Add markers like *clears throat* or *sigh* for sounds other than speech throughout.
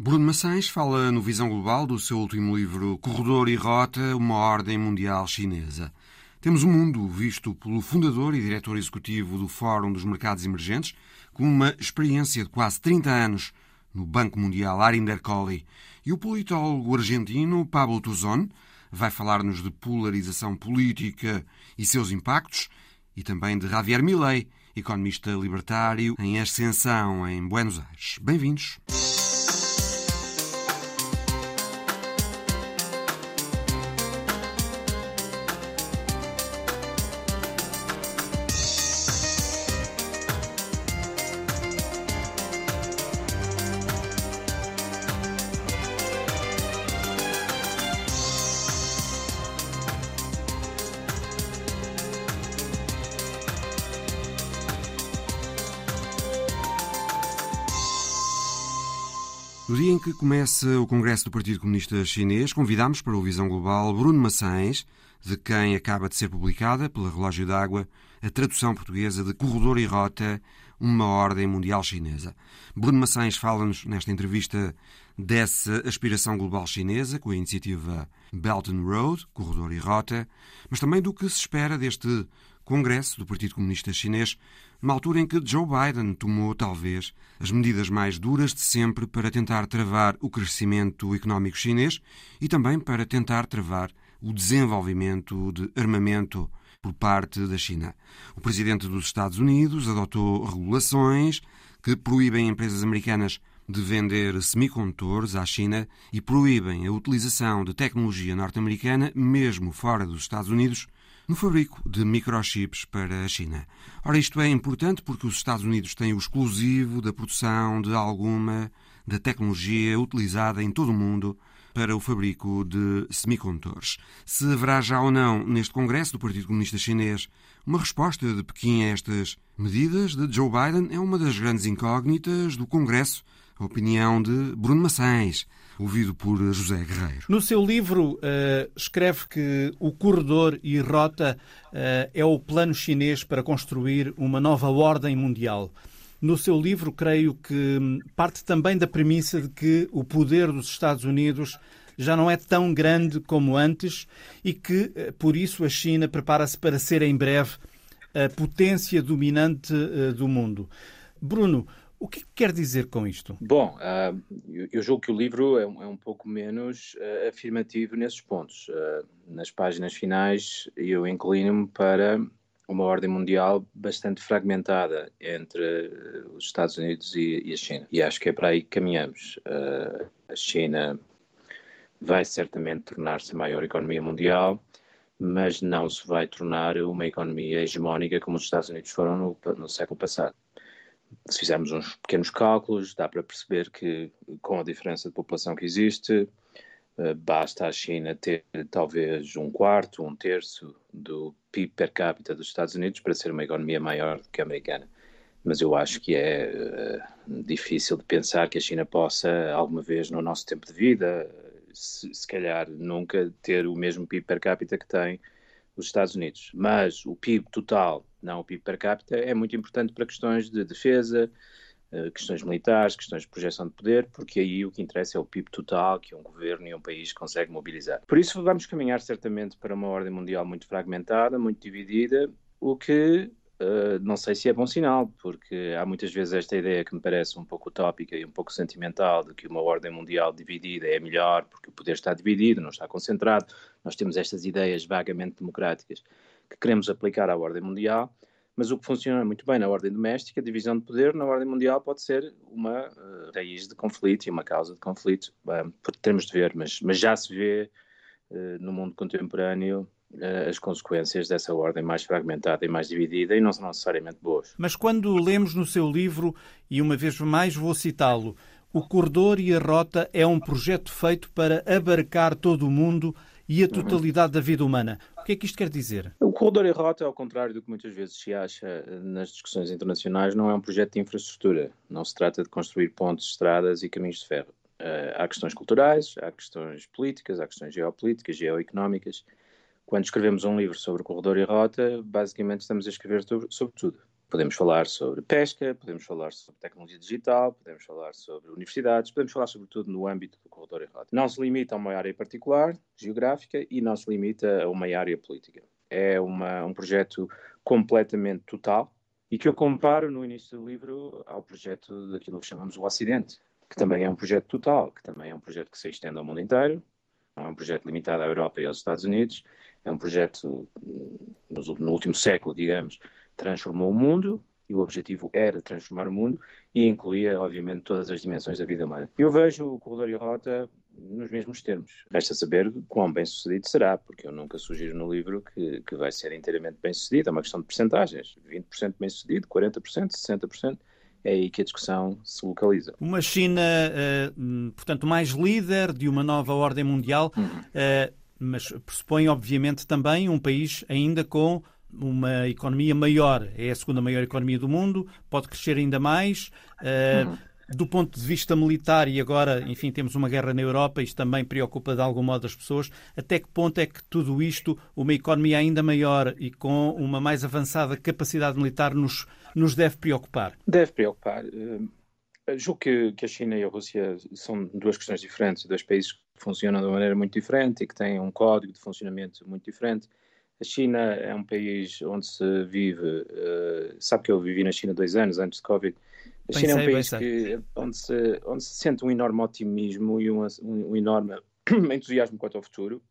Bruno Maçães fala no Visão Global do seu último livro Corredor e Rota, uma ordem mundial chinesa. Temos um mundo visto pelo fundador e diretor executivo do Fórum dos Mercados Emergentes, com uma experiência de quase 30 anos no Banco Mundial Arinder Colley, e o politólogo argentino Pablo Tuzón vai falar-nos de polarização política e seus impactos, e também de Javier Milei, economista libertário em ascensão em Buenos Aires. Bem-vindos. Começa o Congresso do Partido Comunista Chinês, convidamos para o Visão Global Bruno Maçães, de quem acaba de ser publicada pela Relógio d'Água a tradução portuguesa de Corredor e Rota, uma ordem mundial chinesa. Bruno Maçães fala-nos nesta entrevista dessa aspiração global chinesa com a iniciativa Belt and Road, Corredor e Rota, mas também do que se espera deste Congresso do Partido Comunista Chinês numa altura em que Joe Biden tomou, talvez, as medidas mais duras de sempre para tentar travar o crescimento económico chinês e também para tentar travar o desenvolvimento de armamento por parte da China. O presidente dos Estados Unidos adotou regulações que proíbem empresas americanas de vender semicondutores à China e proíbem a utilização de tecnologia norte-americana, mesmo fora dos Estados Unidos, no fabrico de microchips para a China. Ora, isto é importante porque os Estados Unidos têm o exclusivo da produção de alguma da tecnologia utilizada em todo o mundo para o fabrico de semicondutores. Se haverá já ou não neste Congresso do Partido Comunista Chinês uma resposta de Pequim a estas medidas de Joe Biden é uma das grandes incógnitas do Congresso. A opinião de Bruno Maçães, ouvido por José Guerreiro. No seu livro, uh, escreve que o corredor e rota uh, é o plano chinês para construir uma nova ordem mundial. No seu livro, creio que hum, parte também da premissa de que o poder dos Estados Unidos já não é tão grande como antes e que, eh, por isso, a China prepara-se para ser em breve a potência dominante do mundo. Bruno, o que quer dizer com isto? Bom, uh, eu, eu, julgo que o livro é um, é um pouco menos uh, afirmativo nesses pontos. Uh, nas páginas finais, eu inclino-me para uma ordem mundial bastante fragmentada entre os Estados Unidos e, e, a China. E acho que é para aí que caminhamos. a China vai certamente tornar-se a maior economia mundial, mas não se vai tornar uma economia hegemónica como os Estados Unidos foram no, no século passado se fizermos uns pequenos cálculos, dá para perceber que, com a diferença de população que existe, eh, basta a China ter talvez um quarto, um terço do PIB per capita dos Estados Unidos para ser uma economia maior do que a americana. Mas eu acho que é uh, difícil de pensar que a China possa, alguma vez no nosso tempo de vida, se, se calhar nunca ter o mesmo PIB per capita que tem os Estados Unidos. Mas o PIB total não o PIB per capita, é muito importante para questões de defesa, eh, questões militares, questões de projeção de poder, porque aí o que interessa é o PIB total que um governo e um país consegue mobilizar. Por isso vamos caminhar certamente para uma ordem mundial muito fragmentada, muito dividida, o que uh, não sei se é bom sinal, porque há muitas vezes esta ideia que me parece um pouco utópica e um pouco sentimental de que uma ordem mundial dividida é melhor porque o poder está dividido, não está concentrado. Nós temos estas ideias vagamente democráticas que queremos aplicar à ordem mundial, mas o que funciona muito bem na ordem doméstica, divisão de poder na ordem mundial pode ser uma uh, raiz de conflito e uma causa de conflito. Uh, termos de ver, mas, mas já se vê uh, no mundo contemporâneo as consequências dessa ordem mais fragmentada e mais dividida e não são necessariamente boas. Mas quando lemos no seu livro, e uma vez mais vou citá-lo, o Corredor e a Rota é um projeto feito para abarcar todo o mundo e a totalidade da vida humana. O que é que isto quer dizer? O corredor e rota, ao contrário do que muitas vezes se acha eh, nas discussões internacionais, não é um projeto de infraestrutura. Não se trata de construir pontes, estradas e caminhos de ferro. Uh, há questões culturais, há questões políticas, há questões geopolíticas, geoeconómicas. Quando escrevemos um livro sobre o corredor e rota, basicamente estamos a escrever sobre tudo. Podemos falar sobre pesca, podemos falar sobre tecnologia digital, podemos falar sobre universidades, podemos falar sobretudo no âmbito do corredor e rota. Não se limita a uma área particular, geográfica, e não se limita a uma área política. É uma, um projeto completamente total e que eu comparo no início do livro ao projeto daquilo que chamamos o Ocidente, que também é um projeto total, que também é um projeto que se estende ao mundo inteiro, não é um projeto limitado à Europa e aos Estados Unidos, é um projeto, no último século, digamos, transformou o mundo, e o objetivo era transformar o mundo, e incluía, obviamente, todas as dimensões da vida humana. Eu vejo o Corredor e Rota nos mesmos termos. Resta saber quão bem sucedido será, porque eu nunca sugiro no livro que, que vai ser inteiramente bem sucedido. É uma questão de percentagens: 20% bem sucedido, 40%, 60%. É aí que a discussão se localiza. Uma China, uh, portanto, mais líder de uma nova ordem mundial, uhum. uh, mas pressupõe, obviamente, também um país ainda com uma economia maior. É a segunda maior economia do mundo, pode crescer ainda mais. Uh, uhum. Do ponto de vista militar, e agora, enfim, temos uma guerra na Europa, isto também preocupa de algum modo as pessoas. Até que ponto é que tudo isto, uma economia ainda maior e com uma mais avançada capacidade militar, nos, nos deve preocupar? Deve preocupar. Uh, julgo que, que a China e a Rússia são duas questões diferentes, dois países que funcionam de uma maneira muito diferente e que têm um código de funcionamento muito diferente. A China é um país onde se vive. Uh, sabe que eu vivi na China dois anos antes de Covid. A China é um país que, onde, se, onde se sente um enorme otimismo e um, um, um enorme *clears throat* entusiasmo quanto ao futuro.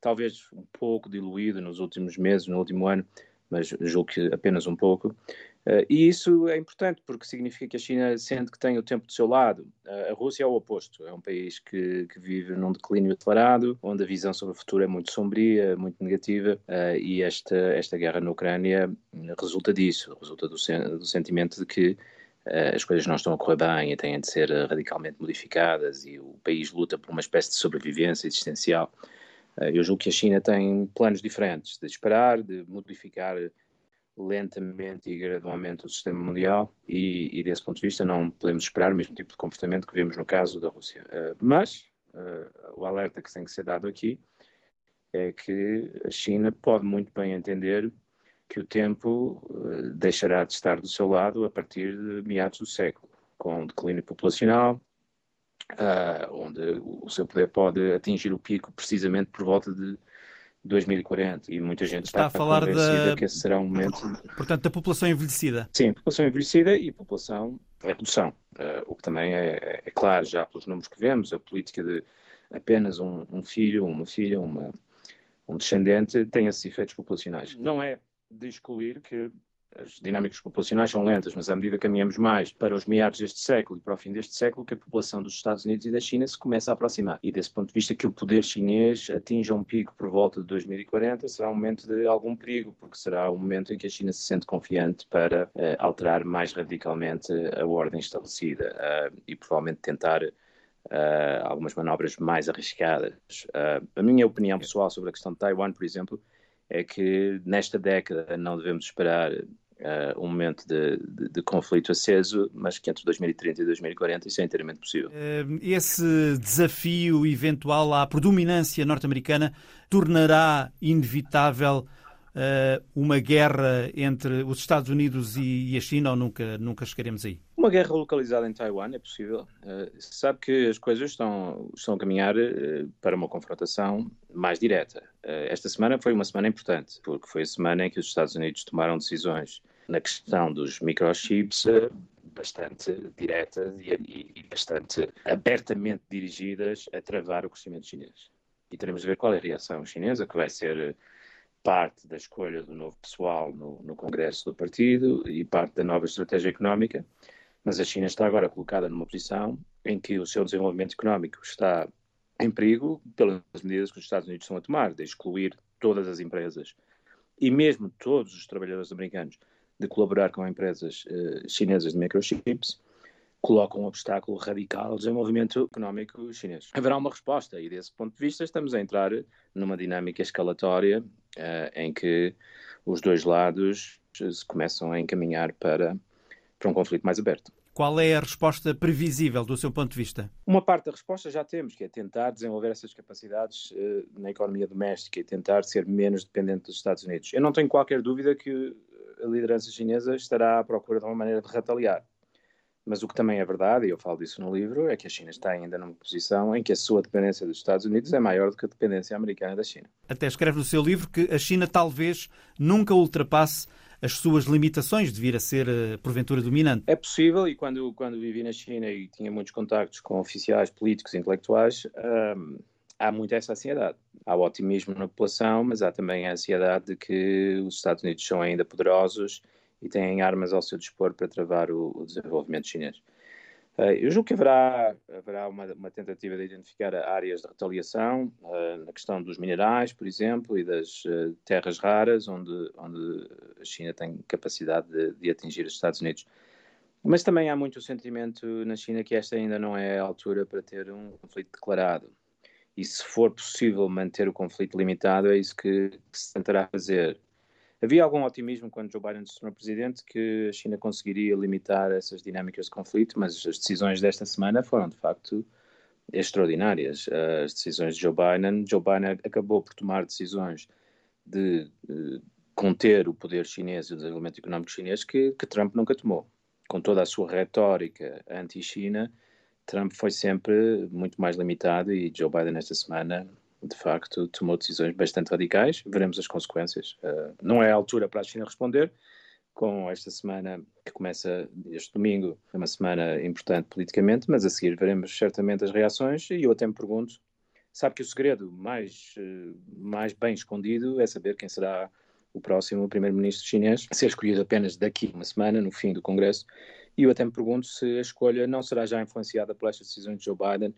Talvez um pouco diluído nos últimos meses, no último ano, mas julgo que apenas um pouco. Uh, e isso é importante porque significa que a China sente que tem o tempo do seu lado. Uh, a Rússia é o oposto, é um país que, que, vive num declínio declarado, onde a visão sobre o futuro é muito sombria, muito negativa, uh, e esta, esta guerra na Ucrânia resulta disso, resulta do, sen do sentimento de que as coisas não estão a correr bem e têm de ser radicalmente modificadas, e o país luta por uma espécie de sobrevivência existencial. eu julgo que a China tem planos diferentes de esperar, de modificar lentamente e gradualmente o sistema mundial e, e, desse ponto de vista não podemos esperar o mesmo tipo de comportamento que vimos no caso da Rússia. Uh, mas uh, o alerta que tem que ser dado aqui é que a China pode muito bem entender que o tempo uh, deixará de estar do seu lado a partir de meados do século, com declínio populacional, onde o seu poder pode atingir o pico precisamente por volta de 2040 e muita gente está, está a falar da que esse será um momento. Portanto, da população envelhecida. Sim, população envelhecida e população redução. Uh, o que também é, é, claro, já pelos números que vemos, a política de apenas um, um filho, uma filha, uma, um descendente tem esses efeitos populacionais. Não é de excluir que as dinâmicas populacionais são lentas, mas à medida que caminhamos mais para os meados deste século e para o fim deste século, que a população dos Estados Unidos e da China se começa a aproximar. E desse ponto de vista, que o poder chinês atinja um pico por volta de 2040 será um momento de algum perigo, porque será o um momento em que a China se sente confiante para uh, alterar mais radicalmente a ordem estabelecida uh, e provavelmente tentar Uh, algumas manobras mais arriscadas. Uh, a minha opinião pessoal sobre a questão de Taiwan, por exemplo, é que nesta década não devemos esperar uh, um momento de, de, de, conflito aceso, mas que entre 2030 e 2040 isso é inteiramente possível. Uh, esse desafio eventual à predominância norte-americana tornará inevitável uma guerra entre os Estados Unidos e, a China ou nunca, nunca chegaremos aí? Uma guerra localizada em Taiwan é possível. Se sabe que as coisas estão, estão a caminhar uh, para uma confrontação mais direta. esta semana foi uma semana importante, porque foi a semana em que os Estados Unidos tomaram decisões na questão dos microchips bastante diretas e, e, bastante abertamente dirigidas a travar o crescimento chinês. E teremos de ver qual é a reação chinesa, que vai ser parte da escolha do novo pessoal no, no Congresso do partido e parte da nova estratégia económica, mas a China está agora colocada numa posição em que o seu desenvolvimento económico está em perigo pelas medidas que os Estados Unidos estão a tomar, de excluir todas as empresas e mesmo todos os trabalhadores americanos de colaborar com empresas uh, chinesas de microchips, coloca um obstáculo radical ao desenvolvimento económico chinês. Haverá uma resposta e, desse ponto de vista, estamos a entrar numa dinâmica escalatória em que os dois lados se começam a encaminhar para, para um conflito mais aberto. Qual é a resposta previsível do seu ponto de vista? Uma parte da resposta já temos, que é tentar desenvolver essas capacidades uh, na economia doméstica e tentar ser menos dependente dos Estados Unidos. Eu não tenho qualquer dúvida que a liderança chinesa estará à procura de uma maneira de retaliar. Mas o que também é verdade, e eu falo disso no livro, é que a China está ainda numa posição em que a sua dependência dos Estados Unidos é maior do que a dependência americana da China. Até escreve no seu livro que a China talvez nunca ultrapasse as suas limitações de vir a ser, eh, porventura, dominante. É possível, e quando, quando vivi na China e tinha muitos contactos com oficiais políticos e intelectuais, hum, há muito essa ansiedade. Há o otimismo na população, mas há também a ansiedade de que os Estados Unidos são ainda poderosos e têm armas ao seu dispor para travar o, o desenvolvimento chinês. Uh, eu julgo que haverá, haverá uma, uma, tentativa de identificar áreas de retaliação, uh, na questão dos minerais, por exemplo, e das uh, terras raras, onde, onde a China tem capacidade de, de, atingir os Estados Unidos. Mas também há muito sentimento na China que esta ainda não é a altura para ter um conflito declarado. E se for possível manter o conflito limitado, é isso que, que se tentará fazer. Havia algum otimismo quando Joe Biden se tornou presidente que a China conseguiria limitar essas dinâmicas de conflito, mas as decisões desta semana foram de facto extraordinárias. As decisões de Joe Biden, Joe Biden acabou por tomar decisões de, de conter o poder chinês e o desenvolvimento económico chinês que, que Trump nunca tomou. Com toda a sua retórica anti-China, Trump foi sempre muito mais limitado e Joe Biden esta semana de facto, tomou decisões bastante radicais. Veremos as consequências. Uh, não é a altura para a China responder. Com esta semana que começa este domingo, é uma semana importante politicamente, mas a seguir veremos certamente as reações. E eu até me pergunto: sabe que o segredo mais, uh, mais bem escondido é saber quem será o próximo primeiro-ministro chinês, ser escolhido apenas daqui uma semana, no fim do Congresso. E eu até me pergunto se a escolha não será já influenciada pelas decisões de Joe Biden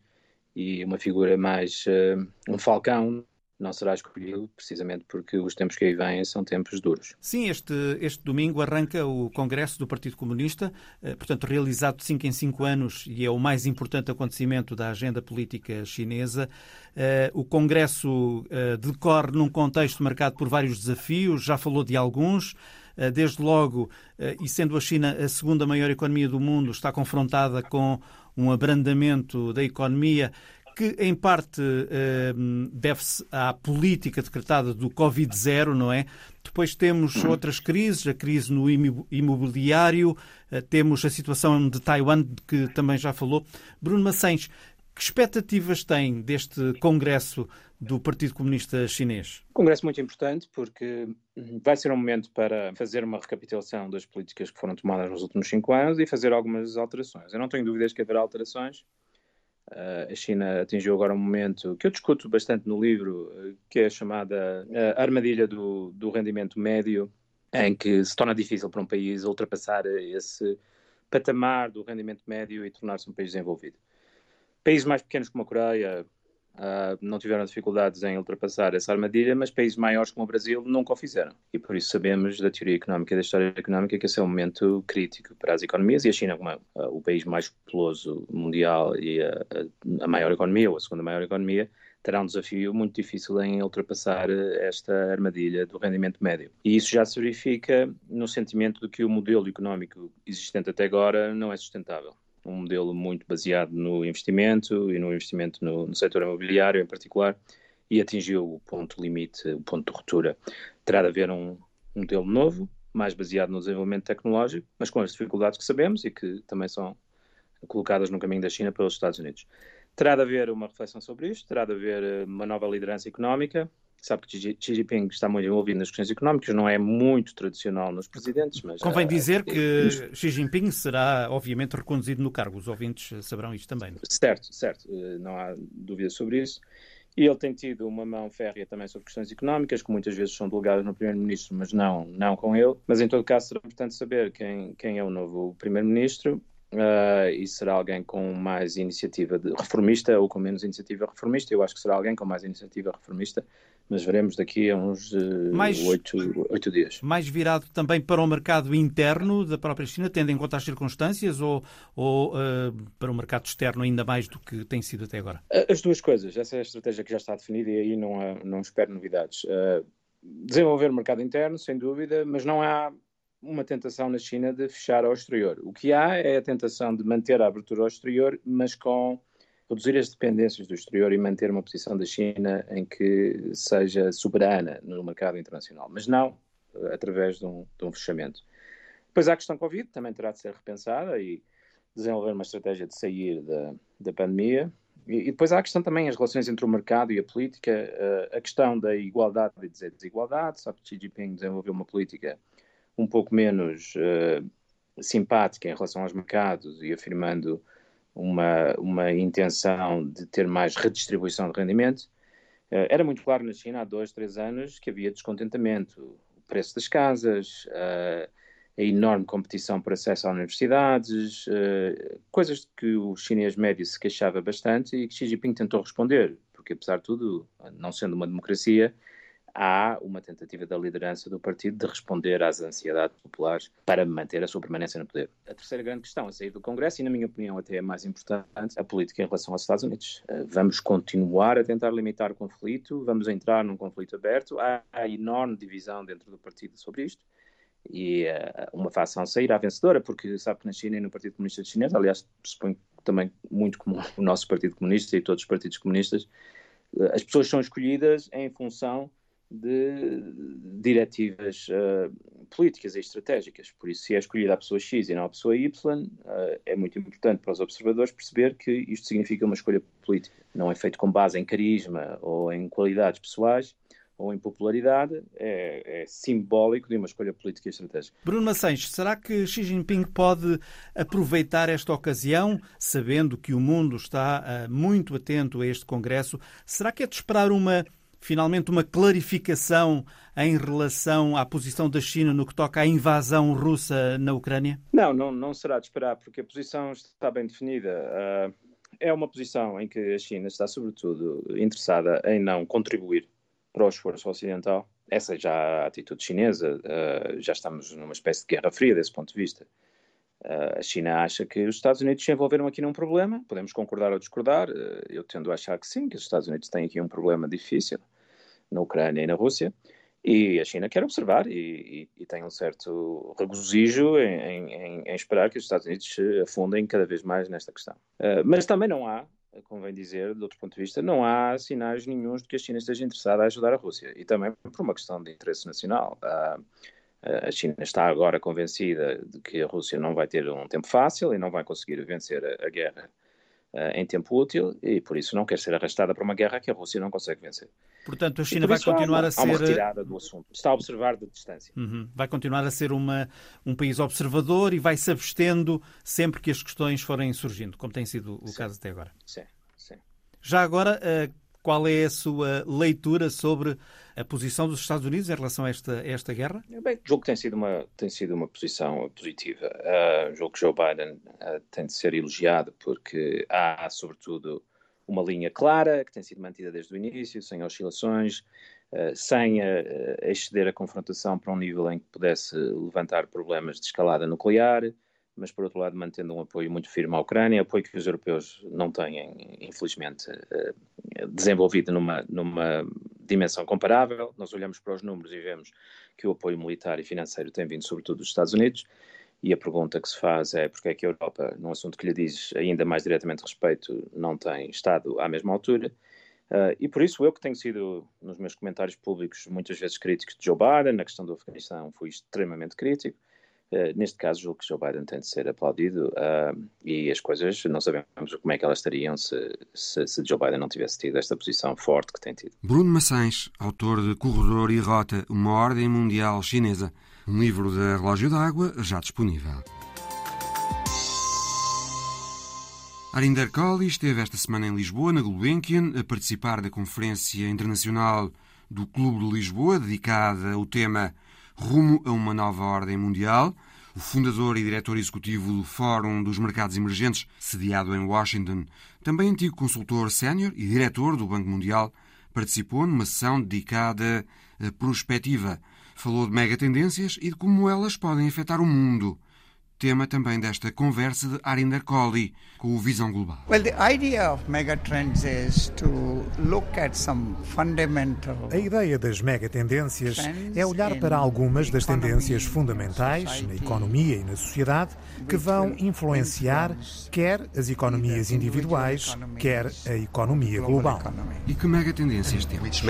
e uma figura mais uh, um falcão não será escolhido precisamente porque os tempos que aí vêm são tempos duros. Sim, este, este domingo arranca o Congresso do Partido Comunista, eh, portanto realizado de 5 em 5 anos e é o mais importante acontecimento da agenda política chinesa. Eh, o Congresso decorre num contexto marcado por vários desafios, já falou de alguns. Desde logo, e sendo a China a segunda maior economia do mundo, está confrontada com um abrandamento da economia que em parte eh, deve-se à política decretada do Covid-0, não é? Depois temos outras crises, a crise no imobiliário, eh, temos a situação de Taiwan, de que também já falou. Bruno Macens, que expectativas tem deste Congresso do Partido Comunista Chinês? Congresso muito importante porque vai ser um momento para fazer uma recapitulação das políticas que foram tomadas nos últimos cinco anos e fazer algumas alterações. Eu não tenho dúvidas que haverá alterações. Uh, a China atingiu agora um momento que eu discuto bastante no livro, uh, que é a chamada uh, armadilha do, do rendimento médio, em que se torna difícil para um país ultrapassar esse patamar do rendimento médio e tornar-se um país desenvolvido. Países mais pequenos como a Coreia, Uh, não tiveram dificuldades em ultrapassar essa armadilha, mas países maiores como o Brasil nunca o fizeram. E por isso sabemos da teoria económica e da história económica que esse é um momento crítico para as economias. E a China, como é uh, o país mais populoso mundial e a, a, maior economia, ou a segunda maior economia, terá um desafio muito difícil em ultrapassar esta armadilha do rendimento médio. E isso já se verifica no sentimento de que o modelo económico existente até agora não é sustentável um modelo muito baseado no investimento e no investimento no, no setor imobiliário em particular, e atingiu o ponto limite, o ponto de ruptura. Terá de haver um, um modelo novo, mais baseado no desenvolvimento tecnológico, mas com as dificuldades que sabemos e que também são colocadas no caminho da China pelos Estados Unidos. Terá de haver uma reflexão sobre isto, terá de haver eh, uma nova liderança económica, sabe que Xi Jinping está muito envolvido nas questões económicas, não é muito tradicional nos presidentes, mas... Convém dizer que Xi Jinping será, obviamente, reconduzido no cargo. Os ouvintes saberão isto também. Não? É? Certo, certo. Eh, não há dúvida sobre isso. E ele tem tido uma mão férrea também sobre questões económicas, que muitas vezes são delegadas no Primeiro-Ministro, mas não, não com ele. Mas em todo caso será importante saber quem, quem é o novo Primeiro-Ministro uh, e será alguém com mais iniciativa reformista ou com menos iniciativa reformista. Eu acho que será alguém com mais iniciativa reformista, mas veremos daqui a uns uh, oito, dias. Mais virado também para o mercado interno da própria China, tendo em conta as circunstâncias, ou, ou uh, para o mercado externo ainda mais do que tem sido até agora? As duas coisas. Essa é a estratégia que já está definida e aí não, há, não espero novidades. desenvolver o mercado interno, sem dúvida, mas não há uma tentação na China de fechar ao exterior. O que há é a tentação de manter a abertura ao exterior, mas com reduzir as dependências do exterior e manter uma posição da China em que seja soberana no mercado internacional. Mas não através de um, de um fechamento. Depois há a questão Covid, também terá de ser repensada e desenvolver uma estratégia de sair da, da pandemia. E, e depois há a questão também as relações entre o mercado e a política, uh, a questão da igualdade e desigualdade. Sabe que Xi Jinping desenvolveu uma política um pouco menos uh, simpática em relação aos mercados e afirmando uma, uma intenção de ter mais redistribuição de rendimento. Uh, era muito claro na China há dois, três anos que havia descontentamento. O preço das casas, uh, a enorme competição por acesso às universidades, uh, coisas que o chinês médio se queixava bastante e que Xi Jinping tentou responder, porque apesar de tudo, não sendo uma democracia, há uma tentativa da liderança do partido de responder às ansiedades populares para manter a sua permanência no poder. A terceira grande questão a sair do Congresso, e na minha opinião até é mais importante, a política em relação aos Estados Unidos. Eh, vamos continuar a tentar limitar o conflito, vamos entrar num conflito aberto, há, enorme divisão dentro do partido sobre isto, e uh, uma facção sairá vencedora, porque sabe que na China e no Partido Comunista Chinês, aliás, suponho também muito comum *laughs* o nosso Partido Comunista e todos os partidos comunistas, uh, as pessoas são escolhidas em função de diretivas uh, políticas e estratégicas. Por isso, se é escolhida a pessoa X e não a pessoa Y, uh, é muito importante para os observadores perceber que isto significa uma escolha política. Não é feito com base em carisma ou em qualidades pessoais, ou em popularidade, é, é, simbólico de uma escolha política e estratégica. Bruno Maçães, será que Xi Jinping pode aproveitar esta ocasião, sabendo que o mundo está uh, muito atento a este Congresso? Será que é de esperar uma finalmente uma clarificação em relação à posição da China no que toca à invasão russa na Ucrânia? Não, não, não será de esperar, porque a posição está bem definida. Uh, é uma posição em que a China está, sobretudo, interessada em não contribuir para o esforço ocidental. Essa já a atitude chinesa, uh, já estamos numa espécie de guerra fria desse ponto de vista. Uh, a China acha que os Estados Unidos se envolveram aqui num problema, podemos concordar ou discordar, eu tendo a achar que sim, que os Estados Unidos têm aqui um problema difícil na Ucrânia e na Rússia, e a China quer observar e, e, e tem um certo regozijo em, em, em, esperar que os Estados Unidos se afundem cada vez mais nesta questão. Uh, mas também não há, convém dizer, de outro ponto de vista, não há sinais nenhums de que a China esteja interessada a ajudar a Rússia, e também por uma questão de interesse nacional. Uh, a China está agora convencida de que a Rússia não vai ter um tempo fácil e não vai conseguir vencer a, a guerra em tempo útil e por isso não quer ser arrastada para uma guerra que a Rússia não consegue vencer. Portanto, a China vai continuar uma, a ser. Há uma retirada do assunto. Está a observar de distância. Uhum. Vai continuar a ser uma, um país observador e vai se abstendo sempre que as questões forem surgindo, como tem sido o sim. caso até agora. Sim, sim. Já agora, uh, qual é a sua leitura sobre a posição dos Estados Unidos em relação a esta, a esta guerra? Bem, julgo que tem sido uma, tem sido uma posição positiva. Uh, julgo que Joe Biden uh, tem de ser elogiado porque há, sobretudo, uma linha clara que tem sido mantida desde o início, sem oscilações, uh, sem exceder a confrontação para um nível em que pudesse levantar problemas de escalada nuclear mas por outro lado mantendo um apoio muito firme à Ucrânia, apoio que os europeus não têm, infelizmente, eh, desenvolvido numa, numa dimensão comparável. Nós olhamos para os números e vemos que o apoio militar e financeiro tem vindo sobretudo dos Estados Unidos, e a pergunta que se faz é porque é que a Europa, num assunto que lhe diz ainda mais diretamente respeito, não tem estado à mesma altura. Uh, e por isso eu que tenho sido, nos meus comentários públicos, muitas vezes crítico de Joe Biden, na questão do Afeganistão fui extremamente crítico, eh, neste caso, julgo que Joe Biden tem de ser aplaudido uh, e as coisas não sabemos como é que elas estariam se, se, se, Joe Biden não tivesse tido esta posição forte que tem tido. Bruno Maçães, autor de Corredor e Rota, uma ordem mundial chinesa, um livro da Relógio d'Água já disponível. Arinder Colley esteve esta semana em Lisboa, na Gulbenkian, a participar da Conferência Internacional do Clube de Lisboa, dedicada ao tema rumo a uma nova ordem mundial. O fundador e diretor executivo do Fórum dos Mercados Emergentes, sediado em Washington, também antigo consultor sénior e diretor do Banco Mundial, participou numa sessão dedicada à prospectiva. Falou de megatendências e de como elas podem afetar o mundo tema também desta conversa de Arinder Kohli com o Visão Global. Well, the idea of megatrends is to look at some fundamental A ideia das megatendências é olhar para algumas das tendências fundamentais na economia e na sociedade que vão influenciar quer as economias individuais, quer a economia global. E que megatendências temos?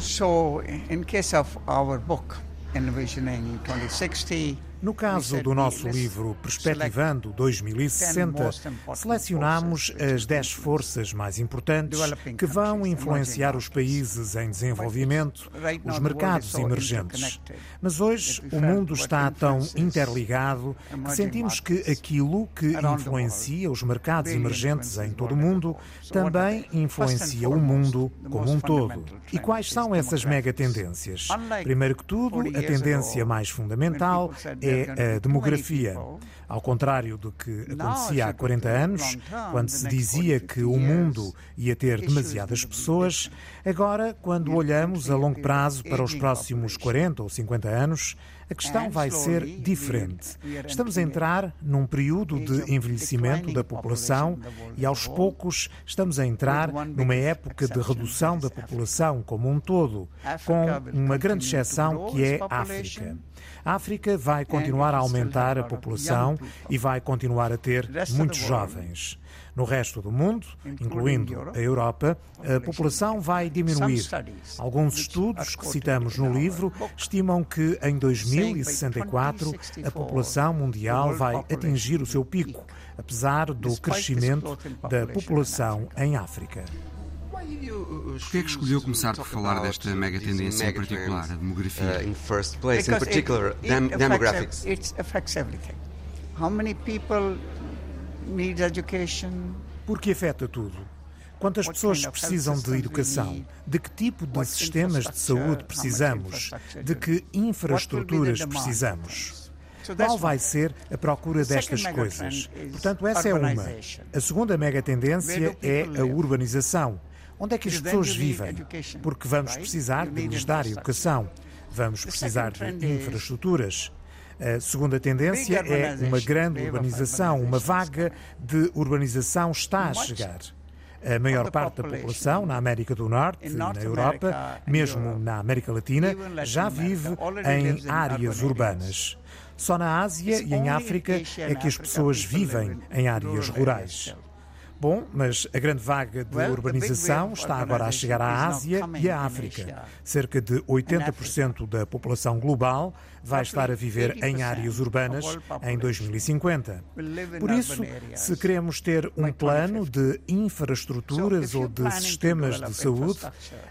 So, in case of our book, envisioning 2060 no caso do nosso livro Perspectivando 2060, selecionamos as 10 forças mais importantes que vão influenciar os países em desenvolvimento, os mercados emergentes. Mas hoje o mundo está tão interligado que sentimos que aquilo que influencia os mercados emergentes em todo o mundo também influencia o mundo como um todo. E quais são essas mega tendências? Primeiro que tudo, a tendência mais fundamental é é a demografia. Ao contrário do que acontecia há 40 anos, quando se dizia que o mundo ia ter demasiadas pessoas, agora, quando olhamos a longo prazo para os próximos 40 ou 50 anos, a questão vai ser diferente. Estamos a entrar num período de envelhecimento da população e, aos poucos, estamos a entrar numa época de redução da população como um todo, com uma grande exceção que é a África. A África vai continuar a aumentar a população e vai continuar a ter muitos jovens. No resto do mundo, incluindo a Europa, a população vai diminuir. Alguns estudos que citamos no livro estimam que em 2064 a população mundial vai atingir o seu pico, apesar do crescimento da população em África. Por que é que escolheu começar por falar desta mega tendência em particular, a demografia? Uh, in first place, in particular, dem demographics. It affects everything. How many people? Porque afeta tudo. Quantas pessoas precisam de educação? De que tipo de sistemas de saúde precisamos? De que infraestruturas precisamos? Qual vai ser a procura destas coisas? Portanto, essa é uma. A segunda mega tendência é a urbanização. Onde é que as pessoas vivem? Porque vamos precisar de lhes dar educação, vamos precisar de infraestruturas. A segunda tendência é uma grande urbanização, uma vaga de urbanização está a chegar. A maior parte da população na América do Norte na Europa, mesmo na América Latina, já vive em áreas urbanas. Só na Ásia e em África é que as pessoas vivem em áreas rurais. Bom, mas a grande vaga de urbanização está agora a chegar à Ásia e à África. Cerca de 80% da população global vai estar a viver em áreas urbanas em 2050. Por isso, se queremos ter um plano de infraestruturas ou de sistemas de saúde,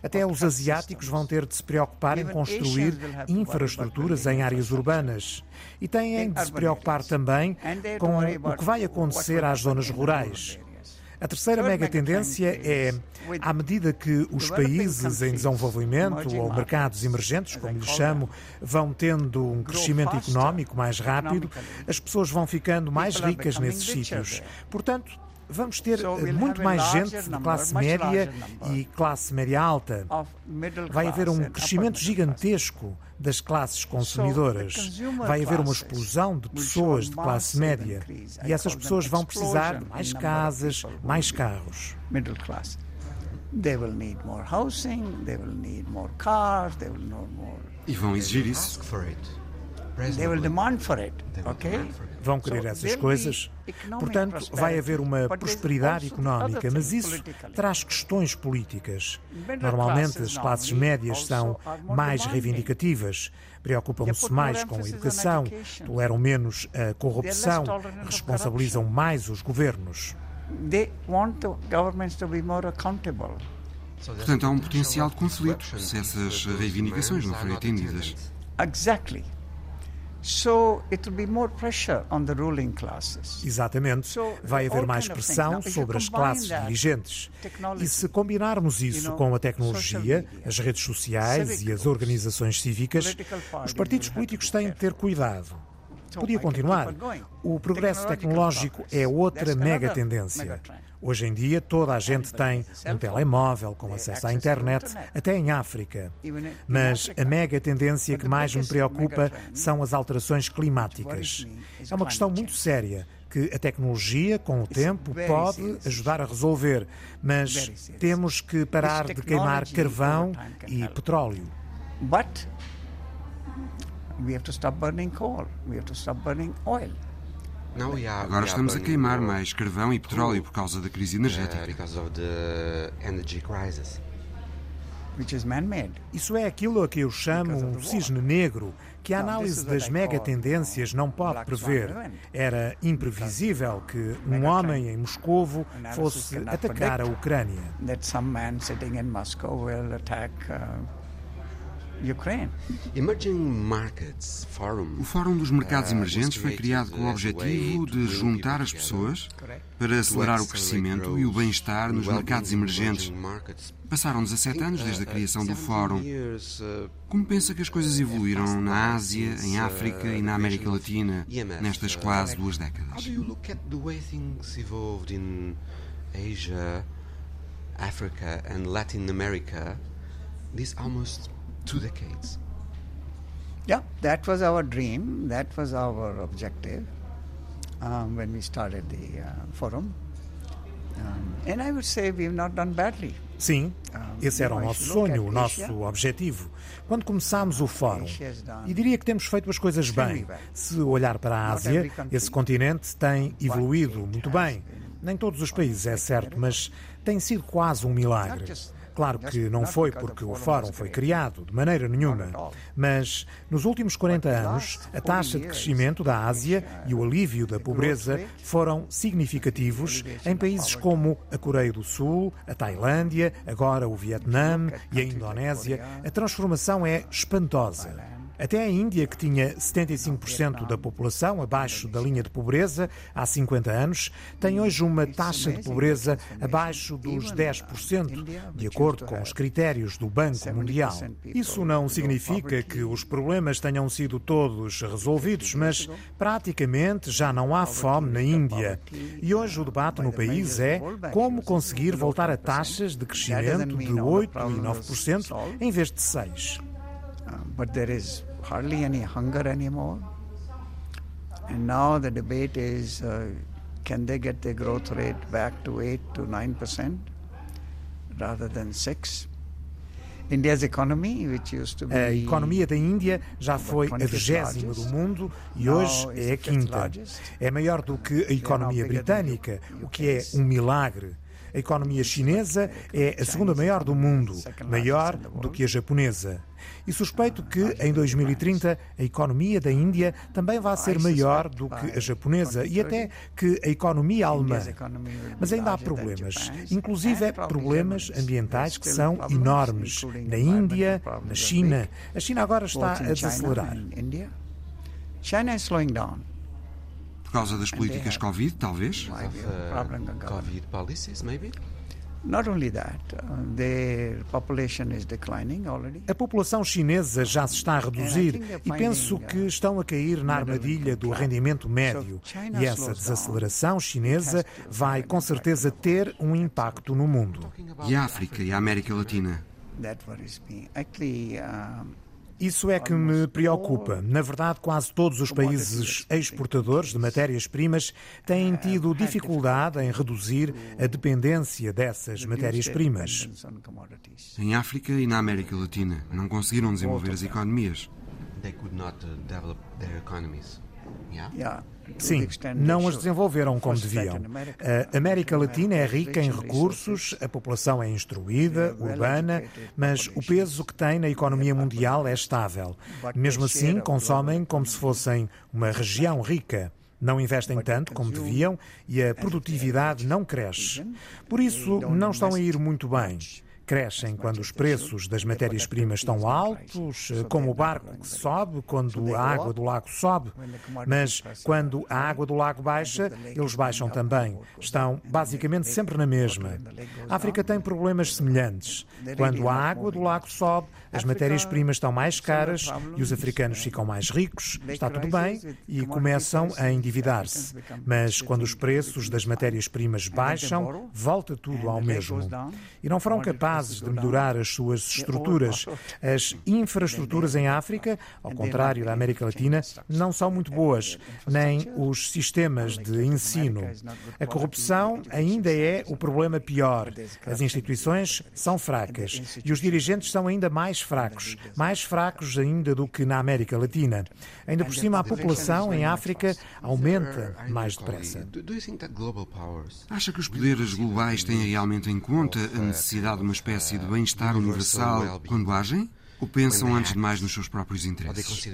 até os asiáticos vão ter de se preocupar em construir infraestruturas em áreas urbanas. E têm de se preocupar também com o que vai acontecer às zonas rurais. A terceira mega tendência é, à medida que os países em desenvolvimento ou mercados emergentes, como lhes chamo, vão tendo um crescimento económico mais rápido, as pessoas vão ficando mais ricas nesses sítios. Portanto, vamos ter eh, muito mais gente de classe média e classe média alta. Vai haver um crescimento gigantesco das classes consumidoras. Vai haver uma explosão de pessoas de classe média. E essas pessoas vão precisar de mais casas, mais carros. E vão exigir isso. They will? Vão querer essas coisas. Portanto, vai haver uma prosperidade económica, mas isso traz questões políticas. Normalmente, as classes médias são mais reivindicativas, preocupam-se mais com a educação, toleram menos a corrupção, responsabilizam mais os governos. Portanto, há um potencial de conflito. se essas reivindicações não forem atendidas. Exactly. Exatamente. Vai haver mais pressão sobre as classes dirigentes. E se combinarmos isso com a tecnologia, as redes sociais e as organizações cívicas, os partidos políticos têm de ter cuidado. Podia continuar. O progresso tecnológico é outra mega tendência. Hoje em dia, toda a gente tem um telemóvel com acesso à internet, até em África. Mas a mega tendência que mais me preocupa são as alterações climáticas. É uma questão muito séria que a tecnologia, com o tempo, pode ajudar a resolver, mas temos que parar de queimar carvão e petróleo. We have to stop burning coal. We have to stop burning oil. Agora estamos a queimar mais carvão e petróleo por causa da crise energética. Isso é aquilo a que eu chamo um cisne negro, que a análise das megatendências não pode prever. Era imprevisível que um homem em Moscovo fosse atacar a Ucrânia. O Fórum dos Mercados uh, Emergentes foi criado com o objetivo de juntar as pessoas para acelerar o crescimento e o bem-estar nos mercados emergentes. Passaram 17 anos desde a uh, criação do Fórum. Uh, Como pensa que as coisas evoluíram na Ásia, em África e na América Latina nestas quase duas décadas? Asia, Africa and Latin America, these almost two decades. Yeah, that was our dream, that was our objective um, when we started the uh, forum. Um, and I would say we've not done badly. Sim, esse era o nosso sonho, o nosso objetivo. Quando começámos o fórum, e diria que temos feito as coisas bem. Se olhar para a Ásia, esse continente tem evoluído muito bem. Nem todos os países, é certo, mas tem sido quase um milagre. Claro que não foi porque o Fórum foi criado, de maneira nenhuma. Mas nos últimos 40 anos, a taxa de crescimento da Ásia e o alívio da pobreza foram significativos em países como a Coreia do Sul, a Tailândia, agora o Vietnã e a Indonésia. A transformação é espantosa. Até a Índia, que tinha 75% da população abaixo da linha de pobreza há 50 anos, tem hoje uma taxa de pobreza abaixo dos 10%, de acordo com os critérios do Banco Mundial. Isso não significa que os problemas tenham sido todos resolvidos, mas praticamente já não há fome na Índia. E hoje o debate no país é como conseguir voltar a taxas de crescimento de 8 e 9% em vez de 6%. But there is hardly any hunger anymore. And now the debate is uh, can they get their growth rate back to 8 to 9% rather than 6 A economia da Índia já foi a vigésima do mundo e hoje é a quinta. É maior do que a economia britânica, o que é um milagre. A economia chinesa é a segunda maior do mundo, maior do que a japonesa. E suspeito que, em 2030, a economia da Índia também vai ser maior do que a japonesa e até que a economia alemã. Mas ainda há problemas, inclusive problemas ambientais que são enormes. Na Índia, na China. A China agora está a desacelerar. China is slowing down. Por causa das políticas Covid, talvez? Covid policies, maybe? A população chinesa já se está a reduzir e penso que estão a cair na armadilha do rendimento médio. E essa desaceleração chinesa vai com certeza ter um impacto no mundo. E a África e a América Latina? Isso é que me preocupa. Na verdade, quase todos os países exportadores de matérias-primas têm tido dificuldade em reduzir a dependência dessas matérias-primas. Em África e na América Latina, não conseguiram desenvolver as economias. They could not uh, develop their economies. Sim, não as desenvolveram como deviam. A América Latina é rica em recursos, a população é instruída, urbana, mas o peso que tem na economia mundial é estável. Mesmo assim, consomem como se fossem uma região rica. Não investem tanto como deviam e a produtividade não cresce. Por isso, não estão a ir muito bem crescem quando os preços das matérias-primas estão altos, como o barco que sobe quando a água do lago sobe. Mas quando a água do lago baixa, eles baixam também. Estão basicamente sempre na mesma. A África tem problemas semelhantes. Quando a água do lago sobe, as matérias-primas estão mais caras e os africanos ficam mais ricos, está tudo bem e começam a endividar-se. Mas quando os preços das matérias-primas baixam, volta tudo ao mesmo. E não foram capazes de melhorar as suas estruturas. As *laughs* infraestruturas em África, ao contrário da América Latina, não são muito boas, nem os sistemas de ensino. A corrupção ainda é o problema pior. As instituições são fracas e os dirigentes são ainda mais fracos, mais fracos ainda do que na América Latina. Ainda por cima, a população em África aumenta mais depressa. Acha que os poderes globais têm realmente em conta a necessidade de uma espécie de bem-estar universal quando agem? Ou pensam antes de mais nos seus próprios interesses?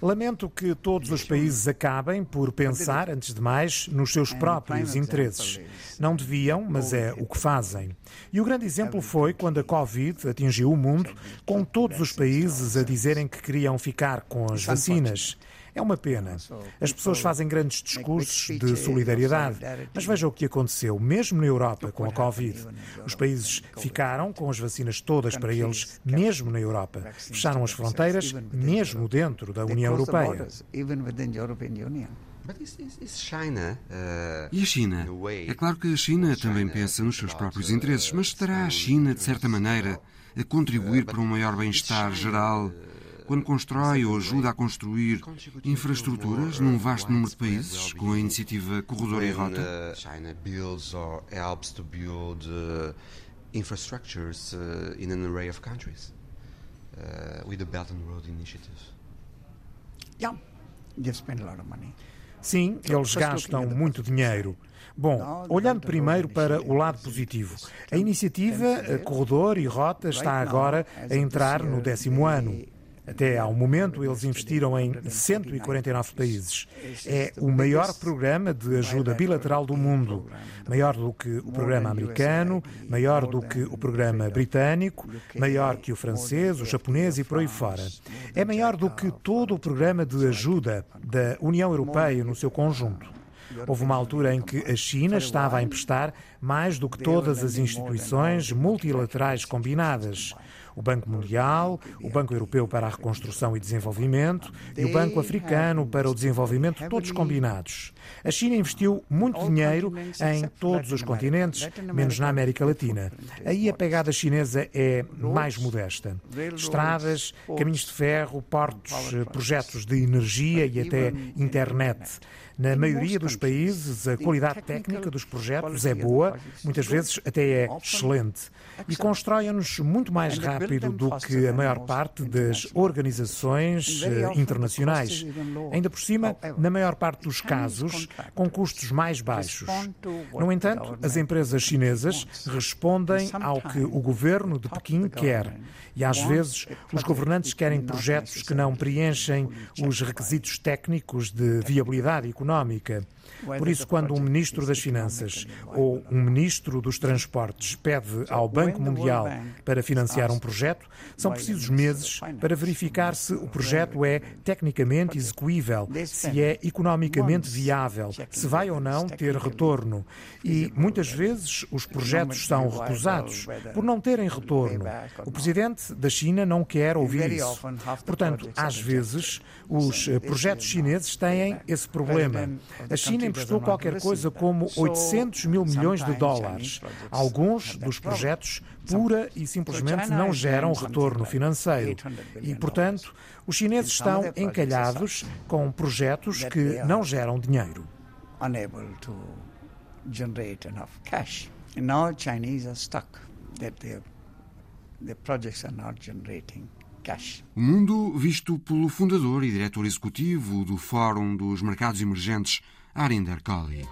Lamento que todos os países acabem por pensar, antes de mais, nos seus próprios interesses. Não deviam, mas é o que fazem. E o grande exemplo foi quando a Covid atingiu o mundo, com todos os países a dizerem que queriam ficar com as vacinas. É uma pena. As pessoas fazem grandes discursos de solidariedade, mas veja o que aconteceu, mesmo na Europa, com a Covid. Os países ficaram com as vacinas todas para eles, mesmo na Europa. Fecharam as fronteiras, mesmo dentro da União Europeia. Uh, e a China? É claro que a China também pensa nos seus próprios interesses, mas estará a China, de certa maneira, a contribuir para um maior bem-estar geral quando constrói ou ajuda a construir infraestruturas num vasto número de países, com a iniciativa Corredor e Rota? China builds or helps to build uh, infrastructures uh, in an array of countries uh, with the Belt and Road Initiative. Yeah, they've spent a lot of money. Sim, eles gastam muito dinheiro. Bom, olhando primeiro para o lado positivo, a iniciativa Corredor e Rota está agora a entrar no décimo ano. Até ao momento, eles investiram em 149 países. É o maior programa de ajuda bilateral do mundo. Maior do que o programa americano, maior do que o programa britânico, maior que o francês, o japonês e por aí fora. É maior do que todo o programa de ajuda da União Europeia no seu conjunto. Houve uma altura em que a China estava a emprestar mais do que todas as instituições multilaterais combinadas o Banco Mundial, o Banco Europeu para a Reconstrução e Desenvolvimento e o Banco Africano para o Desenvolvimento, todos combinados. A China investiu muito dinheiro em todos os continentes, menos na América Latina. Aí a pegada chinesa é mais modesta. Estradas, caminhos de ferro, portos, projetos de energia e até internet. Na maioria dos países, a qualidade técnica dos projetos é boa, muitas vezes até é excelente. E constroem-nos muito mais rápido do que a maior parte das organizações eh, internacionais. Ainda por cima, na maior parte dos casos, com custos mais baixos. No entanto, as empresas chinesas respondem ao que o governo de Pequim quer. E às vezes os governantes querem projetos que não preenchem os requisitos técnicos de viabilidade económica. Por isso, quando um ministro das Finanças ou um ministro dos Transportes pede ao Banco Mundial para financiar um projeto, são precisos meses para verificar se o projeto é tecnicamente execuível, se é economicamente viável, se vai ou não ter retorno. E muitas vezes os projetos são recusados por não terem retorno. O presidente da China não quer ouvir isso. Portanto, às vezes, os projetos chineses têm esse problema. A China emprestou qualquer coisa como 800 mil milhões de dólares. Alguns dos projetos pura e simplesmente não geram retorno financeiro. E, portanto, os chineses estão encalhados com projetos que não geram dinheiro. now Chinese are stuck that their, their projects are not generating o mundo visto pelo fundador e diretor executivo do Fórum dos Mercados Emergentes, Arinder Kohli.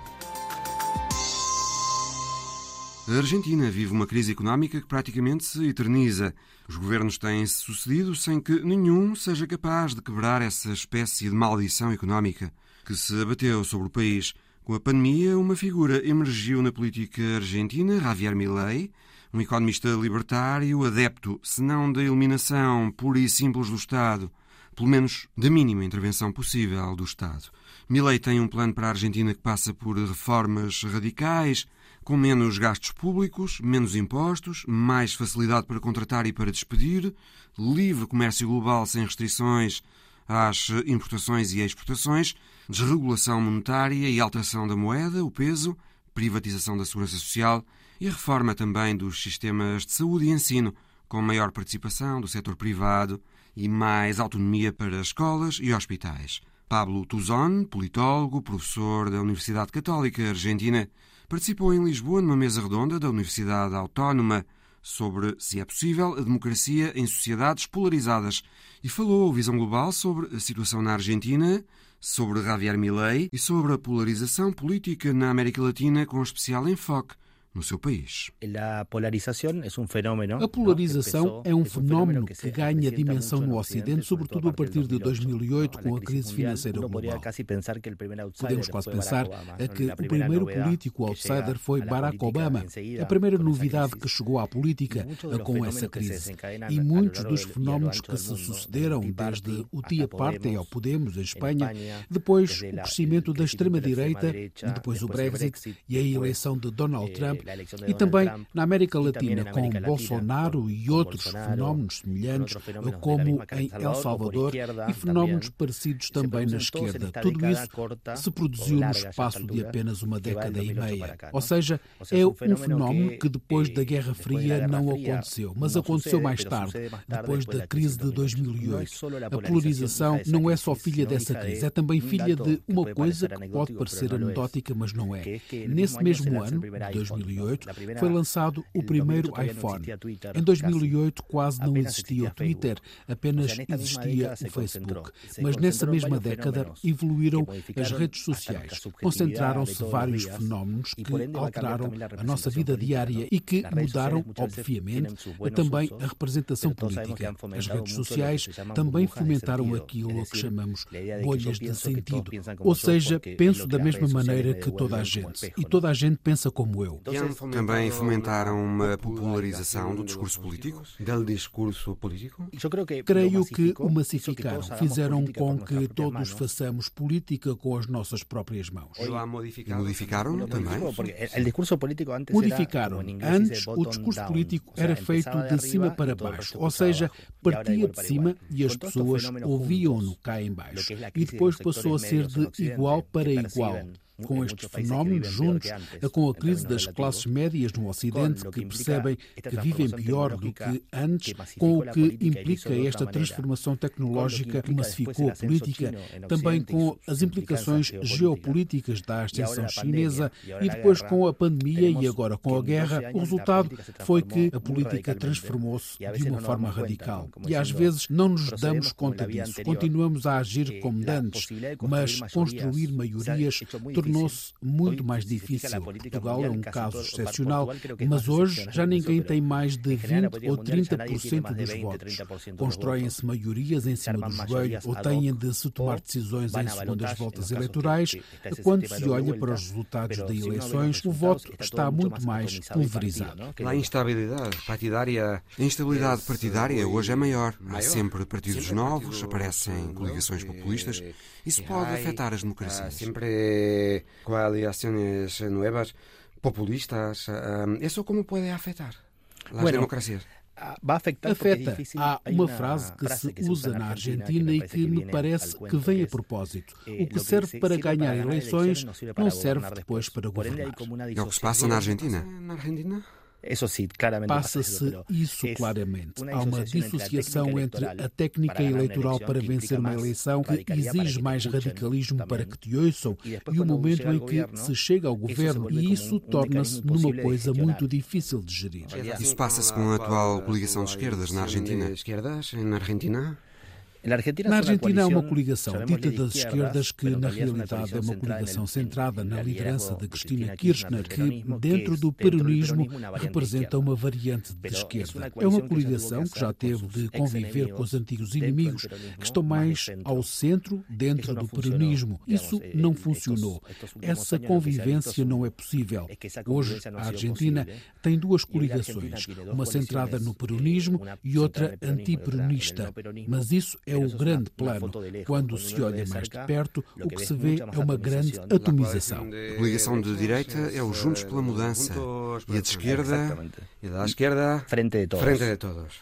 A Argentina vive uma crise económica que praticamente se eterniza. Os governos têm-se sucedido sem que nenhum seja capaz de quebrar essa espécie de maldição económica que se abateu sobre o país. Com a pandemia, uma figura emergiu na política argentina, Javier Milei, um economista libertário, adepto, se não da eliminação pura e simples do Estado, pelo menos da mínima intervenção possível do Estado. Milley tem um plano para a Argentina que passa por reformas radicais, com menos gastos públicos, menos impostos, mais facilidade para contratar e para despedir, livre comércio global sem restrições às importações e exportações, desregulação monetária e alteração da moeda, o peso, privatização da segurança social e reforma também dos sistemas de saúde e ensino, com maior participação do setor privado e mais autonomia para escolas e hospitais. Pablo Tuzon, politólogo, professor da Universidade Católica Argentina, participou em Lisboa numa mesa redonda da Universidade Autónoma sobre se é possível a democracia em sociedades polarizadas e falou Visão Global sobre a situação na Argentina, sobre Javier Milei e sobre a polarização política na América Latina com especial enfoque no seu país. A polarização é um fenómeno que ganha dimensão no Ocidente, sobretudo a partir de 2008, com a crise financeira global. Podemos quase pensar que o primeiro político outsider foi Barack Obama, a primeira novidade que chegou à política com essa crise. E muitos dos fenómenos que se sucederam, desde o Tia Parte ao Podemos, em Espanha, depois o crescimento da extrema-direita, depois o Brexit e a eleição de Donald Trump, e também na América Latina, com Bolsonaro e outros fenómenos semelhantes, como em El Salvador, e fenómenos parecidos também na esquerda. Tudo isso se produziu no espaço de apenas uma década e meia. Ou seja, é um fenómeno que depois da Guerra Fria não aconteceu, mas aconteceu mais tarde, depois da crise de 2008. A polarização não é só filha dessa crise, é também filha de uma coisa que pode parecer anedótica, mas não é. Nesse mesmo ano, 2008, 2008, foi lançado o primeiro iPhone. Em 2008 quase não existia o Twitter, apenas existia o Facebook. Mas nessa mesma década evoluíram as redes sociais. Concentraram-se vários fenómenos que alteraram a nossa vida diária e que mudaram, obviamente, também a representação política. As redes sociais também fomentaram aquilo que chamamos bolhas de sentido. Ou seja, penso da mesma maneira que toda a gente. E toda a gente pensa como eu. Também fomentaram uma popularização do discurso político? Del discurso político? Creio que o massificaram. Fizeram com que todos façamos política com as nossas próprias mãos. E modificaram também? Modificaram. Antes, o discurso político era feito de cima para baixo, ou seja, partia de cima e as pessoas ouviam-no cá em baixo. E depois passou a ser de igual para igual com estes fenómenos juntos, com a crise das classes médias no Ocidente, que percebem que vivem pior do que antes, com o que implica esta transformação tecnológica que massificou a política, também com as implicações geopolíticas da ascensão chinesa e depois com a pandemia e agora com a guerra, o resultado foi que a política transformou-se de uma forma radical. E às vezes não nos damos conta disso. Continuamos a agir como dantes, mas construir maiorias tornou-se muito mais difícil. Portugal é um caso excepcional, mas hoje já ninguém tem mais de 20 ou 30% dos votos. Constroem-se maiorias em cima do joelho ou têm de se tomar decisões em segundas voltas eleitorais. Quando se olha para os resultados de eleições, o voto está muito mais pulverizado. A instabilidade partidária, a instabilidade partidária hoje é maior. Há sempre partidos novos, aparecem coligações populistas. Isso pode afetar as democracias. Sempre coaliciones nuevas, populistas. ¿Eso cómo puede afectar las bueno, democracias? Afeta. Há uma frase que se usa na Argentina e que me parece que vem a propósito. O que serve para ganhar eleições não serve depois para governar. É o que se passa na Argentina. Na Argentina? Passa-se isso claramente. Há uma dissociação entre a técnica eleitoral para vencer uma eleição que exige mais radicalismo para que te ouçam e o momento em que se chega ao governo e isso torna-se numa coisa muito difícil de gerir. Isso passa-se com a atual coligação de esquerdas na Argentina. Esquerdas na Argentina? Na Argentina há uma coligação dita das esquerdas que, na realidade, é uma coligação centrada na liderança de Cristina Kirchner, que, dentro do peronismo, representa uma variante de esquerda. É uma coligação que já teve de conviver com os antigos inimigos, que estão mais ao centro, dentro do peronismo. Isso não funcionou. Essa convivência não é possível. Hoje, a Argentina tem duas coligações, uma centrada no peronismo e outra antiperonista. Mas isso é o grande plano. Quando se olha mais de perto, o que se vê é uma grande atomização. A coligação de direita é o Juntos pela Mudança e a de esquerda e da esquerda frente de todos. Frente de todos.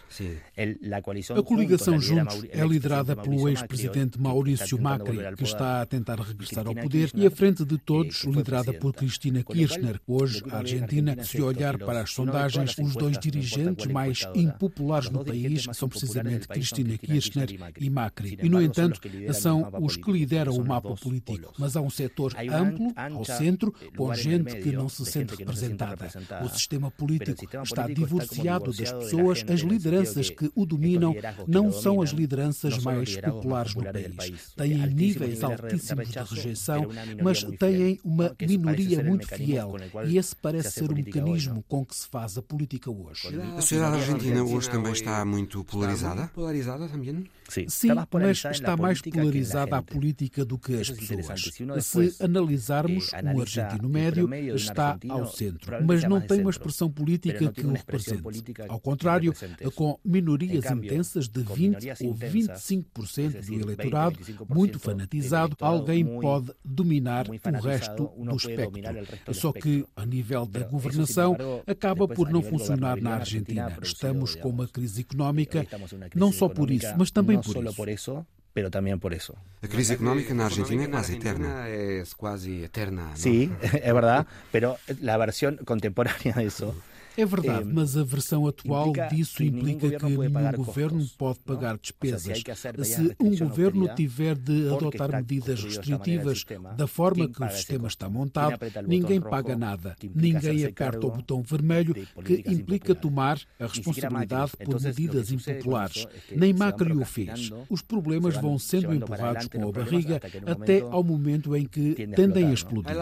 A coligação Juntos é liderada pelo ex-presidente Maurício Macri, que está a tentar regressar ao poder, e a Frente de Todos, liderada por Cristina Kirchner. Hoje, a Argentina, se olhar para as sondagens, os dois dirigentes mais impopulares no país são precisamente Cristina Kirchner e Macri. E, no entanto, são os que lideram o mapa político. Mas há um setor amplo, ao centro, com gente que não se sente representada. O sistema político está divorciado das pessoas. As lideranças que o dominam não são as lideranças mais populares no país. Têm níveis altíssimos de rejeição, mas têm uma minoria muito fiel. E esse parece ser o mecanismo com que se faz a política hoje. A sociedade argentina hoje também está muito polarizada? Polarizada também? Sim, Sim mas está mais polarizada a política do que as pessoas. Se analisarmos, o argentino médio está ao centro, mas não tem uma expressão política que o represente. Ao contrário, com minorias intensas de 20 ou 25% do eleitorado, muito fanatizado, alguém pode dominar o resto do espectro. Só que, a nível da governação, acaba por não funcionar na Argentina. Estamos com uma crise económica, não só por isso, mas também por eso, pero también por eso. La crisis económica en Argentina es casi eterna. Es casi eterna. ¿no? Sí, es *laughs* verdad, pero la versión contemporánea de eso É verdade, mas a versão atual disso implica que nenhum governo pode pagar despesas. Se um governo tiver de adotar medidas restritivas da forma que o sistema está montado, ninguém paga nada. Ninguém aperta o botão vermelho que implica tomar a responsabilidade por medidas impopulares. Nem Macri o fez. Os problemas vão sendo empurrados com a barriga até ao momento em que tendem a explodir.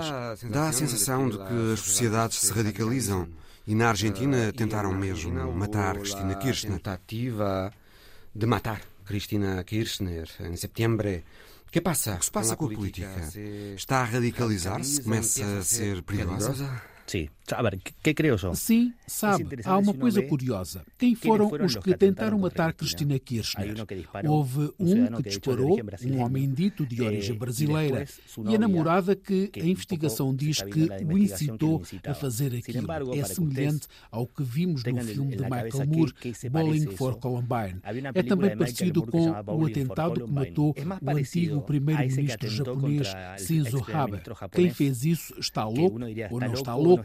Dá a sensação de que as sociedades se radicalizam. E na Argentina tentaram mesmo matar Cristina Kirchner. Tentativa de matar Cristina Kirchner em setembro. O que passa? O que se passa com a política? Está a radicalizar-se? Começa a ser perigosa? Sim. A ver, que eu? Sim, sabe, há uma coisa curiosa. Quem foram os que tentaram matar Cristina Kirchner? Houve um que disparou, um homem dito de origem brasileira, e a namorada que a investigação diz que o incitou a fazer aquilo. É semelhante ao que vimos no filme de Michael Moore, Bowling for Columbine. É também parecido com o atentado que matou o antigo primeiro-ministro japonês Shinzo Abe. Quem fez isso está louco ou não está louco?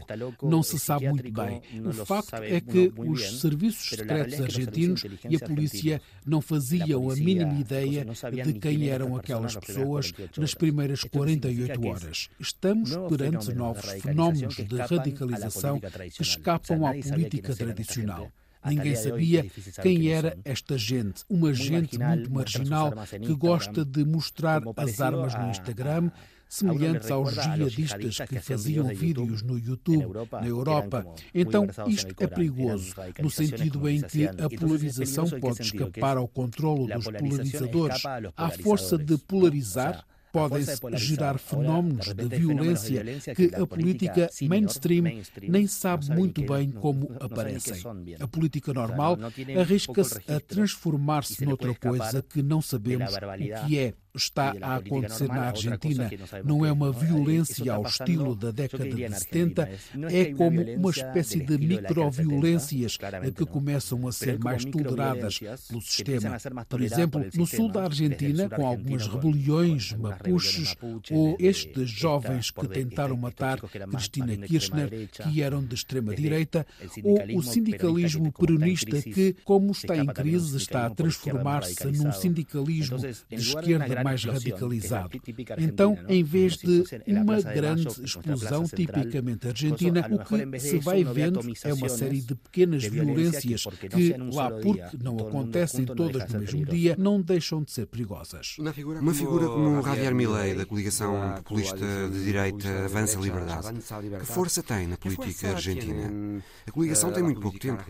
Não se sabe muito bem. O facto é que os serviços secretos argentinos e a polícia não faziam a mínima ideia de quem eram aquelas pessoas nas primeiras 48 horas. Estamos perante novos fenómenos de radicalização que escapam à política tradicional. Ninguém sabia quem era esta gente. Uma gente muito marginal que gosta de mostrar as armas no Instagram semelhantes aos jihadistas que faziam vídeos no YouTube na Europa. Então, isto é perigoso, no sentido em que a polarização pode escapar ao controlo dos polarizadores. À força de polarizar, podem-se gerar fenómenos de violência que a política mainstream nem sabe muito bem como aparecem. A política normal arrisca-se a transformar-se noutra coisa que não sabemos o que é está a acontecer na Argentina não é uma violência ao estilo da década de 70, é como uma espécie de microviolências que começam a ser mais toleradas pelo sistema. Por exemplo, no sul da Argentina, com algumas rebeliões, mapuches, ou estes jovens que tentaram matar Cristina Kirchner, que eram de extrema-direita, ou o sindicalismo peronista que, como está em crise, está a transformar-se num sindicalismo de esquerda mais radicalizado. Então, em vez de uma grande explosão tipicamente argentina, o que se vai vendo é uma série de pequenas violências que, lá porque não acontecem todas no mesmo dia, não deixam de ser perigosas. Uma figura como Javier Milei, da coligação populista de direita Avança Liberdade, que força tem na política argentina? A coligação tem muito pouco tempo.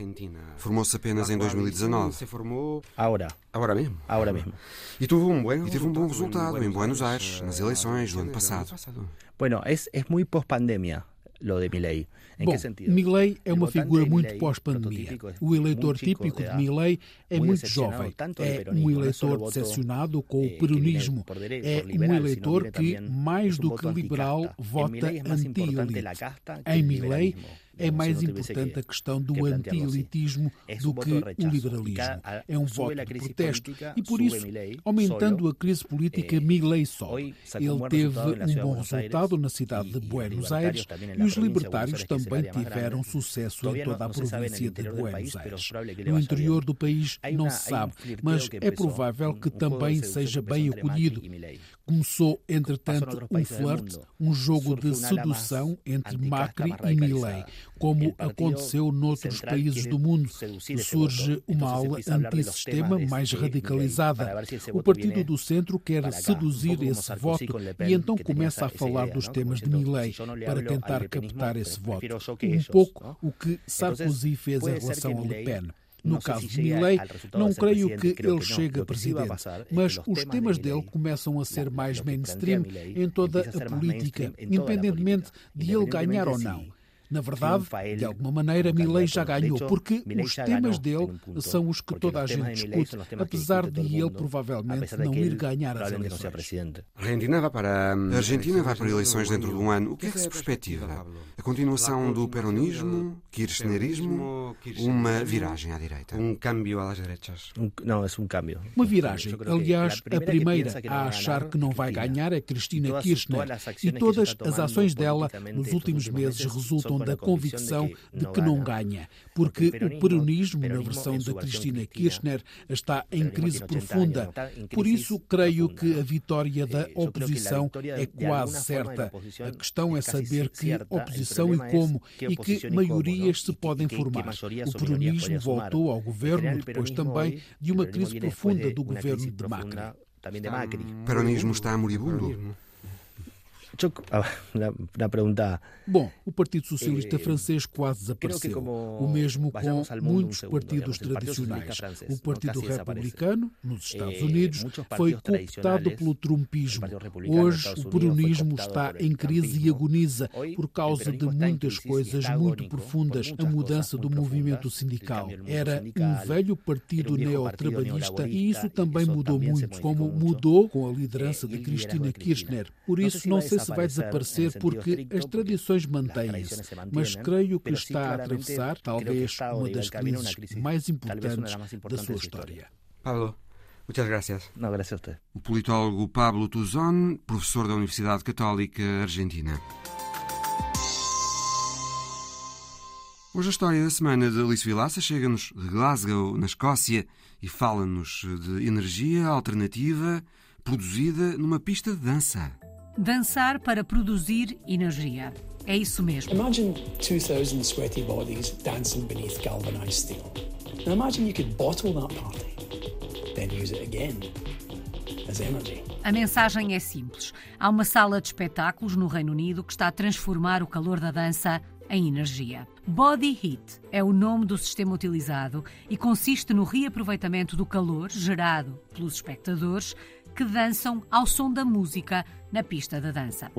Formou-se apenas em 2019. Agora. Agora mesmo? Agora mesmo. E teve um bom, e teve um bom resultado em Buenos Aires, nas eleições do ano passado. Bueno, é, é muito pós-pandemia lo de Milley. Em Bom, Milley é uma figura muito pós-pandemia. O eleitor típico de Milley é muito jovem. É um eleitor decepcionado com o eh, peronismo. É um eleitor que, mais do que liberal, vota anti-elite. Em Milley, é mais importante a questão do anti-elitismo do que o liberalismo. É um voto de protesto e, por isso, aumentando a crise política, Milley só. Ele teve um bom resultado na cidade de Buenos Aires e os libertários também tiveram sucesso em toda a província de Buenos Aires. No interior do país não se sabe, mas é provável que também seja bem acolhido. Começou, entretanto, um flerte, um jogo de sedução entre Macri e Milley, como aconteceu noutros países do mundo. Surge uma ala antissistema mais radicalizada. O Partido do Centro quer seduzir esse voto e então começa a falar dos temas de Milley para tentar captar esse voto. Um pouco o que Sarkozy fez em relação a Le Pen. No caso de Milley, não creio que ele chegue a presidente, mas os temas dele começam a ser mais mainstream em toda a política, independentemente de ele ganhar ou não. Na verdade, de alguma maneira, Milley já ganhou, porque os temas dele são os que toda a gente discute, apesar de ele provavelmente não ir ganhar as eleições. A Argentina vai para, a Argentina vai para eleições dentro de um ano. O que é que se perspectiva? A continuação do peronismo, kirchnerismo, uma viragem à direita? Um cambio às direitas? não, é um cambio. Uma viragem. Aliás, a primeira a achar que não vai ganhar é Cristina Kirchner e todas as ações dela nos últimos meses resultam da convicção de que não ganha, porque o peronismo, na versão de Cristina Kirchner, está em crise profunda. Por isso, creio que a vitória da oposição é quase certa. A questão é saber que oposição e como, e que maiorias se podem formar. O peronismo voltou ao governo depois também de uma crise profunda do governo de Macri. O peronismo está moribundo? Una pregunta. Bom, o Partido Socialista Francês quase desapareceu. O mesmo com muitos partidos tradicionais. O Partido Republicano, nos Estados Unidos, foi cooptado pelo trumpismo. Hoje, o peronismo está em crise e agoniza por causa de muitas coisas muito profundas. A mudança do movimento sindical. Era um velho partido neotrabalhista e isso também mudou muito, como mudou com a liderança de Cristina Kirchner. Por isso, não sei se vai desaparecer porque as tradições mantêm-se, mas creio que está a atravessar talvez uma das crises mais importantes da sua história. Pablo, muitas gracias. Não, gracias a você. O politólogo Pablo Tuzón, professor da Universidade Católica Argentina. Hoje a história da semana de Alice Vilaça chega-nos de Glasgow, na Escócia, e fala-nos de energia alternativa produzida numa pista de dança. Dançar para produzir energia. É isso mesmo. Imagine 2000 sweaty bodies dancing beneath galvanized steel. Now imagine you could bottle that party, then use it again as energy. A mensagem é simples. Há uma sala de espetáculos no Reino Unido que está a transformar o calor da dança em energia. Body Heat é o nome do sistema utilizado e consiste no reaproveitamento do calor gerado pelos espectadores que dançam ao som da música na pista da dança.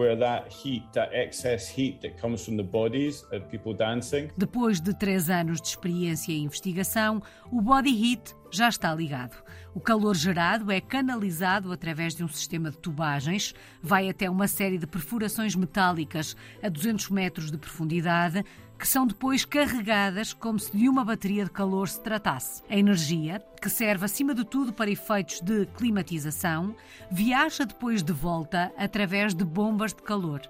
Depois de três anos de experiência e investigação, o Body Heat já está ligado. O calor gerado é canalizado através de um sistema de tubagens, vai até uma série de perfurações metálicas a 200 metros de profundidade, que são depois carregadas como se de uma bateria de calor se tratasse. A energia, que serve acima de tudo para efeitos de climatização, viaja depois de volta através de bombas de calor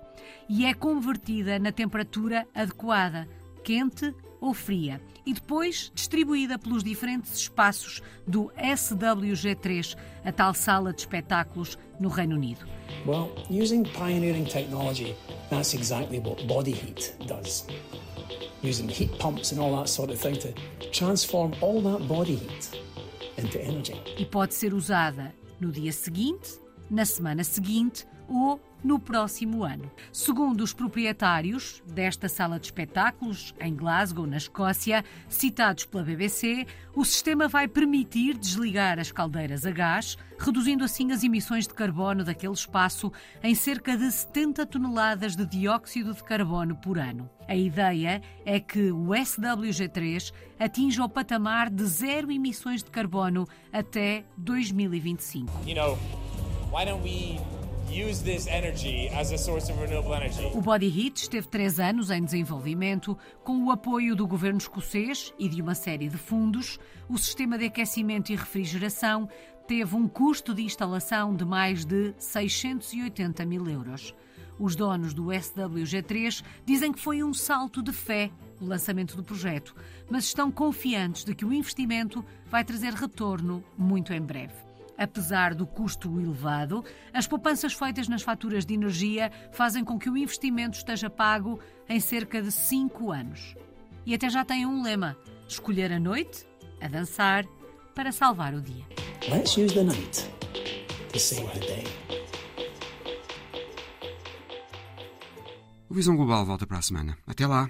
e é convertida na temperatura adequada, quente ou fria, e depois distribuída pelos diferentes espaços do SWG3, a tal sala de espetáculos no Reino Unido. Well, using pioneering technology, that's exactly what body heat does. Using heat pumps and all that sort of thing to transform all that body heat into energy. E pode ser usada no dia seguinte, na semana seguinte ou no próximo ano. Segundo os proprietários desta sala de espetáculos, em Glasgow, na Escócia, citados pela BBC, o sistema vai permitir desligar as caldeiras a gás, reduzindo assim as emissões de carbono daquele espaço em cerca de 70 toneladas de dióxido de carbono por ano. A ideia é que o SWG3 atinja o patamar de zero emissões de carbono até 2025. You know, why don't we O Body Heat esteve três anos em desenvolvimento, com o apoio do governo escocês e de uma série de fundos. O sistema de aquecimento e refrigeração teve um custo de instalação de mais de 680 mil euros. Os donos do SWG3 dizem que foi um salto de fé o lançamento do projeto, mas estão confiantes de que o investimento vai trazer retorno muito em breve. Apesar do custo elevado, as poupanças feitas nas faturas de energia fazem com que o investimento esteja pago em cerca de 5 anos. E até já tem um lema: escolher a noite, a dançar, para salvar o dia. Let's use the night to save the day. O Visão Global volta para a semana. Até lá!